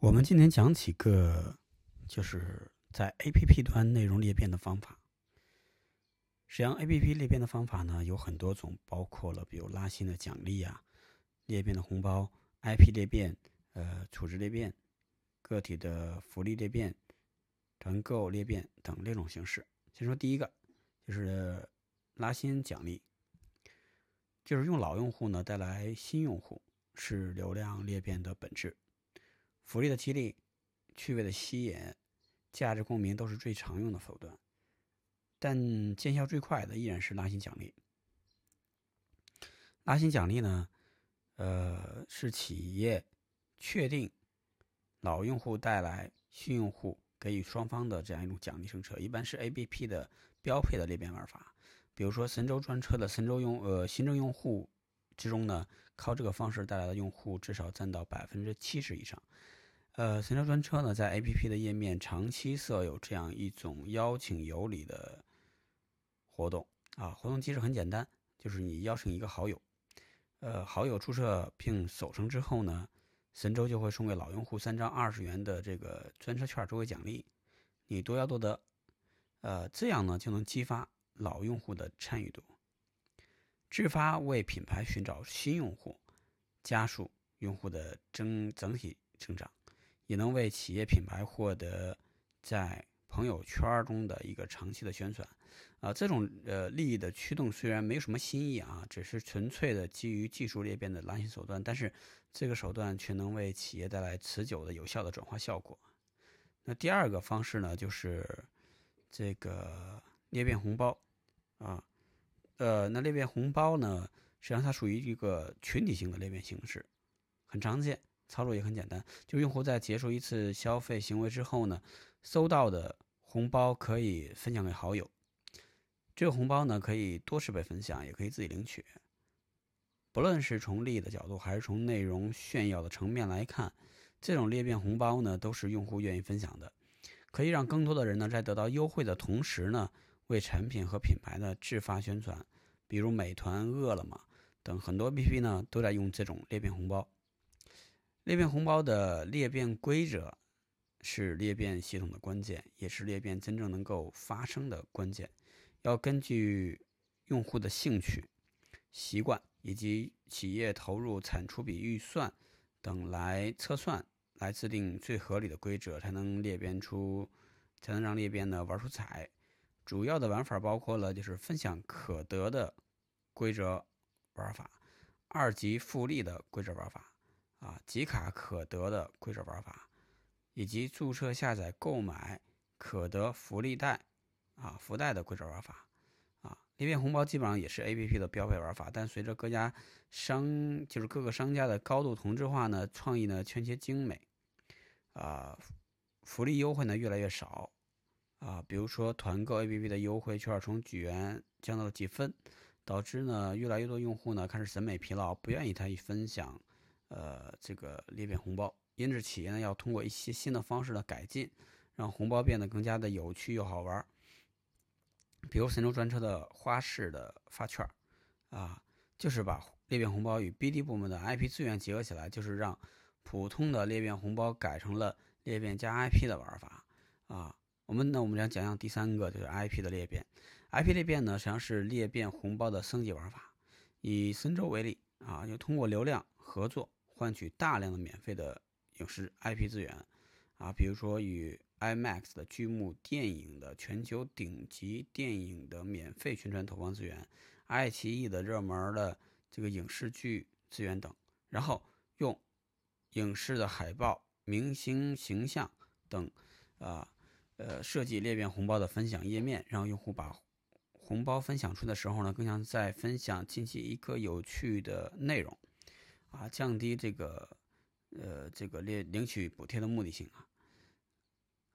我们今天讲几个，就是在 APP 端内容裂变的方法。实际上，APP 裂变的方法呢有很多种，包括了比如拉新的奖励啊、裂变的红包、IP 裂变、呃储值裂变、个体的福利裂变、团购裂变等六种形式。先说第一个，就是拉新奖励，就是用老用户呢带来新用户，是流量裂变的本质。福利的激励、趣味的吸引、价值共鸣都是最常用的手段，但见效最快的依然是拉新奖励。拉新奖励呢，呃，是企业确定老用户带来新用户，给予双方的这样一种奖励政策，一般是 APP 的标配的裂变玩法。比如说神州专车的神州用呃新增用户之中呢，靠这个方式带来的用户至少占到百分之七十以上。呃，神州专车呢，在 APP 的页面长期设有这样一种邀请有礼的活动啊。活动机制很简单，就是你邀请一个好友，呃，好友注册并首成之后呢，神州就会送给老用户三张二十元的这个专车券作为奖励，你多要多得，呃，这样呢就能激发老用户的参与度，自发为品牌寻找新用户，加速用户的增整体增长。也能为企业品牌获得在朋友圈中的一个长期的宣传，啊，这种呃利益的驱动虽然没有什么新意啊，只是纯粹的基于技术裂变的拉新手段，但是这个手段却能为企业带来持久的有效的转化效果。那第二个方式呢，就是这个裂变红包，啊，呃，那裂变红包呢，实际上它属于一个群体性的裂变形式，很常见。操作也很简单，就用户在结束一次消费行为之后呢，收到的红包可以分享给好友。这个红包呢，可以多次被分享，也可以自己领取。不论是从利益的角度，还是从内容炫耀的层面来看，这种裂变红包呢，都是用户愿意分享的，可以让更多的人呢，在得到优惠的同时呢，为产品和品牌呢自发宣传。比如美团、饿了么等很多 APP 呢，都在用这种裂变红包。裂变红包的裂变规则是裂变系统的关键，也是裂变真正能够发生的关键。要根据用户的兴趣、习惯以及企业投入产出比预算等来测算，来制定最合理的规则，才能裂变出，才能让裂变呢玩出彩。主要的玩法包括了就是分享可得的规则玩法，二级复利的规则玩法。啊，集卡可得的规则玩法，以及注册下载购买可得福利袋啊福袋的规则玩法啊，裂变红包基本上也是 A P P 的标配玩法，但随着各家商就是各个商家的高度同质化呢，创意呢欠缺精美啊，福利优惠呢越来越少啊，比如说团购 A P P 的优惠券从几元降到了几分，导致呢越来越多用户呢开始审美疲劳，不愿意参与分享。呃，这个裂变红包，因此企业呢要通过一些新的方式的改进，让红包变得更加的有趣又好玩。比如神州专车的花式的发券啊，就是把裂变红包与 BD 部门的 IP 资源结合起来，就是让普通的裂变红包改成了裂变加 IP 的玩法啊。我们呢，我们来讲讲第三个，就是 IP 的裂变。IP 裂变呢，实际上是裂变红包的升级玩法。以神州为例啊，就通过流量合作。换取大量的免费的影视 IP 资源，啊，比如说与 IMAX 的剧目电影的全球顶级电影的免费宣传投放资源，爱奇艺的热门的这个影视剧资源等，然后用影视的海报、明星形象等，啊，呃，设计裂变红包的分享页面，让用户把红包分享出的时候呢，更像在分享近期一个有趣的内容。啊，降低这个，呃，这个领领取补贴的目的性啊。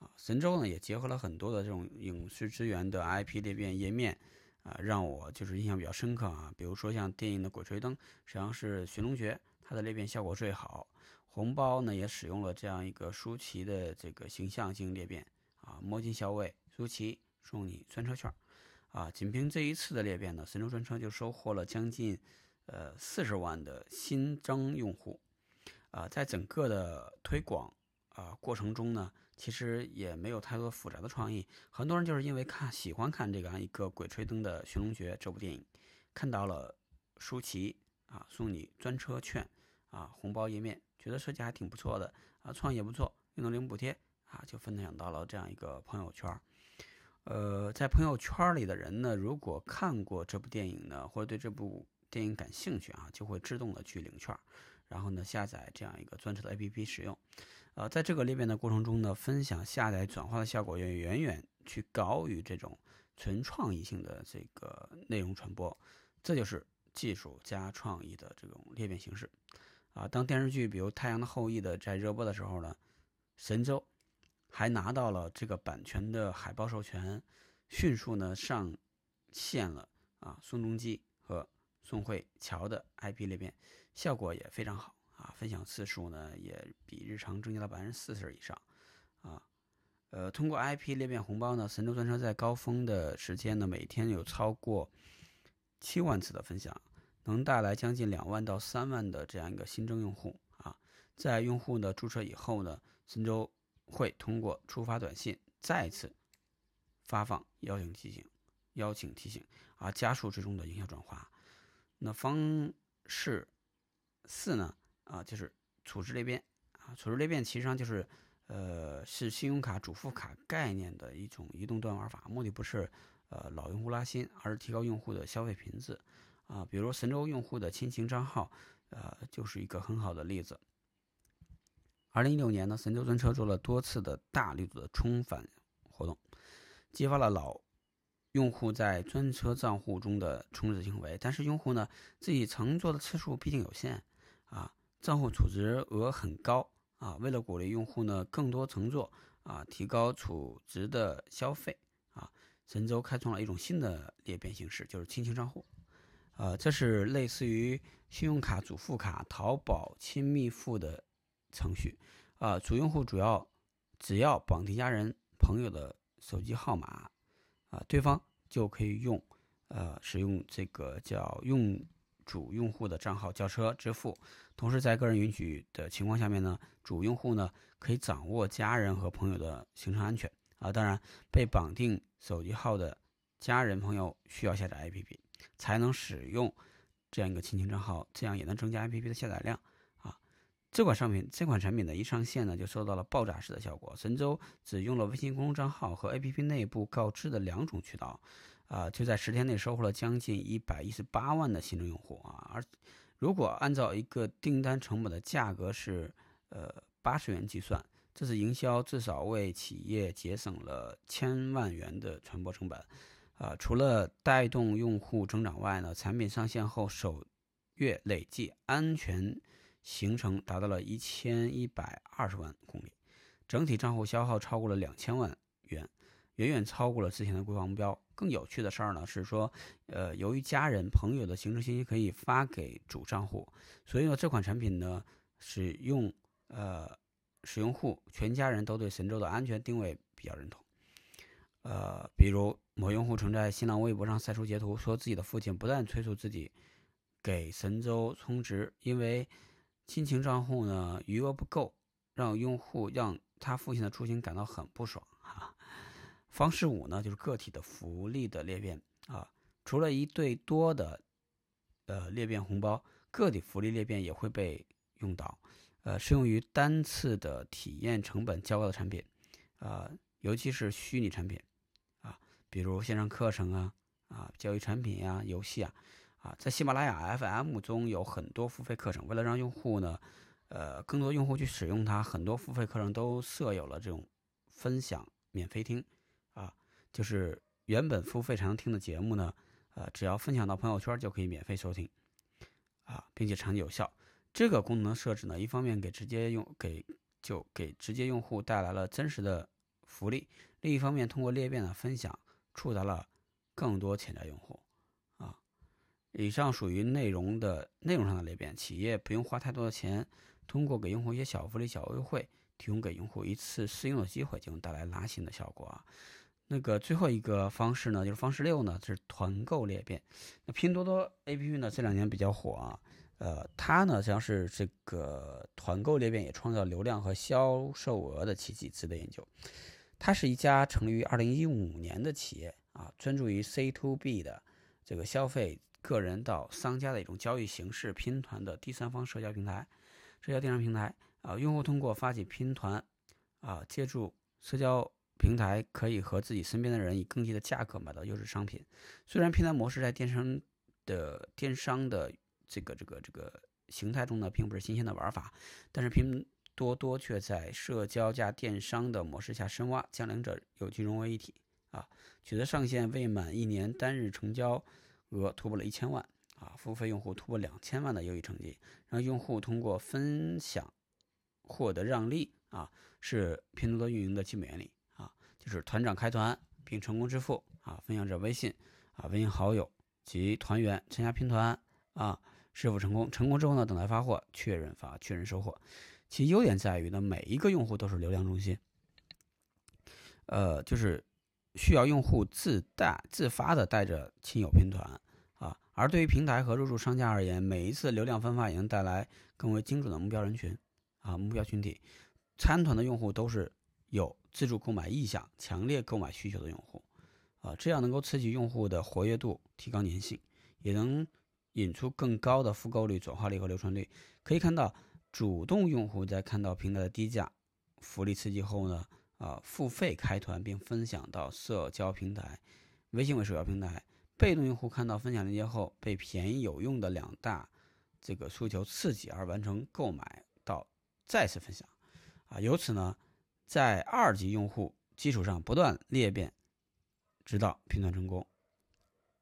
啊，神州呢也结合了很多的这种影视资源的 IP 裂变页面啊，让我就是印象比较深刻啊。比如说像电影的《鬼吹灯》，实际上是寻龙诀，它的裂变效果最好。红包呢也使用了这样一个舒淇的这个形象进行裂变啊，摸金校尉舒淇送你专车券啊。仅凭这一次的裂变呢，神州专车就收获了将近。呃，四十万的新增用户，啊，在整个的推广啊过程中呢，其实也没有太多复杂的创意。很多人就是因为看喜欢看这样一个《鬼吹灯》的寻龙诀这部电影，看到了舒淇啊送你专车券啊红包页面，觉得设计还挺不错的啊，创意也不错，运动零补贴啊，就分享到了这样一个朋友圈。呃，在朋友圈里的人呢，如果看过这部电影呢，或者对这部电影感兴趣啊，就会自动的去领券，然后呢下载这样一个专车的 APP 使用。呃，在这个裂变的过程中呢，分享下载转化的效果远远远去高于这种纯创意性的这个内容传播。这就是技术加创意的这种裂变形式。啊，当电视剧比如《太阳的后裔》的在热播的时候呢，神州。还拿到了这个版权的海报授权，迅速呢上线了啊，宋仲基宋慧乔的 IP 裂变，效果也非常好啊，分享次数呢也比日常增加了百分之四十以上啊，呃，通过 IP 裂变红包呢，神州专车在高峰的时间呢，每天有超过七万次的分享，能带来将近两万到三万的这样一个新增用户啊，在用户呢注册以后呢，神州。会通过触发短信再次发放邀请提醒，邀请提醒啊，加速最终的营销转化。那方式四呢？啊，就是储值裂变啊，储值裂变其实上就是呃，是信用卡主副卡概念的一种移动端玩法，目的不是呃老用户拉新，而是提高用户的消费频次啊。比如神州用户的亲情账号，呃，就是一个很好的例子。二零一六年呢，神州专车做了多次的大力度的冲返活动，激发了老用户在专车账户中的充值行为。但是用户呢，自己乘坐的次数毕竟有限，啊，账户储值额很高啊。为了鼓励用户呢更多乘坐啊，提高储值的消费啊，神州开创了一种新的裂变形式，就是亲情账户。呃，这是类似于信用卡主副卡、淘宝亲密付的。程序，啊，主用户主要只要绑定家人朋友的手机号码，啊，对方就可以用，呃，使用这个叫用主用户的账号叫车支付。同时，在个人允许的情况下面呢，主用户呢可以掌握家人和朋友的行程安全。啊，当然，被绑定手机号的家人朋友需要下载 APP 才能使用这样一个亲情账号，这样也能增加 APP 的下载量。这款商品，这款产品呢，一上线呢，就收到了爆炸式的效果。神州只用了微信公众账号和 APP 内部告知的两种渠道，啊，就在十天内收获了将近一百一十八万的新增用户啊。而如果按照一个订单成本的价格是呃八十元计算，这次营销至少为企业节省了千万元的传播成本。啊，除了带动用户增长外呢，产品上线后首月累计安全。行程达到了一千一百二十万公里，整体账户消耗超过了两千万元，远远超过了之前的规划目标。更有趣的事儿呢是说，呃，由于家人朋友的行程信息可以发给主账户，所以呢这款产品呢使用呃使用户全家人都对神州的安全定位比较认同。呃，比如某用户曾在新浪微博上晒出截图，说自己的父亲不断催促自己给神州充值，因为。亲情账户呢余额不够，让用户让他父亲的出行感到很不爽啊。方式五呢就是个体的福利的裂变啊，除了一对多的呃裂变红包，个体福利裂变也会被用到，呃适用于单次的体验成本较高的产品啊，尤其是虚拟产品啊，比如线上课程啊啊教育产品呀游戏啊。啊，在喜马拉雅 FM 中有很多付费课程，为了让用户呢，呃，更多用户去使用它，很多付费课程都设有了这种分享免费听，啊，就是原本付费才能听的节目呢，呃，只要分享到朋友圈就可以免费收听，啊，并且长期有效。这个功能设置呢，一方面给直接用给就给直接用户带来了真实的福利，另一方面通过裂变的分享触达了更多潜在用户。以上属于内容的内容上的裂变，企业不用花太多的钱，通过给用户一些小福利、小优惠，提供给用户一次试用的机会，就能带来拉新的效果啊。那个最后一个方式呢，就是方式六呢，是团购裂变。那拼多多 APP 呢，这两年比较火啊，呃，它呢将是这个团购裂变也创造流量和销售额的奇迹，值得研究。它是一家成立于二零一五年的企业啊，专注于 C to B 的这个消费个人到商家的一种交易形式拼团的第三方社交平台、社交电商平台啊。用户通过发起拼团啊，借助社交平台可以和自己身边的人以更低的价格买到优质商品。虽然拼团模式在电商的电商的这个这个这个形态中呢，并不是新鲜的玩法，但是拼。多多却在社交加电商的模式下深挖，将两者有机融为一体啊！取得上线未满一年单日成交额突破了一千万啊，付费用户突破两千万的优异成绩，让用户通过分享获得让利啊，是拼多多运营的基本原理啊，就是团长开团并成功支付啊，分享者微信啊，微信好友及团员参加拼团啊，是否成功，成功之后呢，等待发货，确认发，确认收货。其优点在于呢，每一个用户都是流量中心，呃，就是需要用户自带、自发的带着亲友拼团啊。而对于平台和入驻商家而言，每一次流量分发也能带来更为精准的目标人群啊，目标群体。参团的用户都是有自助购买意向、强烈购买需求的用户啊，这样能够刺激用户的活跃度，提高粘性，也能引出更高的复购率、转化率和流传率。可以看到。主动用户在看到平台的低价、福利刺激后呢，啊，付费开团并分享到社交平台，微信为首要平台。被动用户看到分享链接后，被便宜有用的两大这个诉求刺激而完成购买到再次分享，啊，由此呢，在二级用户基础上不断裂变，直到拼团成功。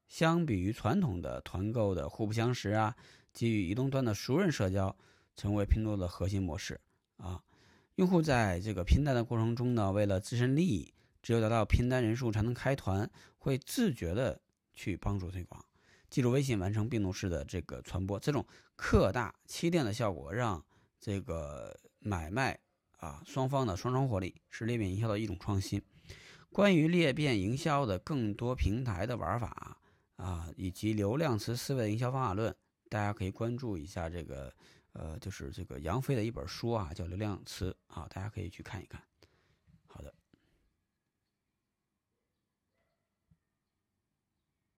相比于传统的团购的互不相识啊，基于移动端的熟人社交。成为拼多多的核心模式啊！用户在这个拼单的过程中呢，为了自身利益，只有达到拼单人数才能开团，会自觉的去帮助推广，记住微信完成病毒式的这个传播。这种扩大欺店的效果，让这个买卖啊双方的双重获利，是裂变营销的一种创新。关于裂变营销的更多平台的玩法啊，以及流量词思维的营销方法论，大家可以关注一下这个。呃，就是这个杨飞的一本书啊，叫《流量词》啊，大家可以去看一看。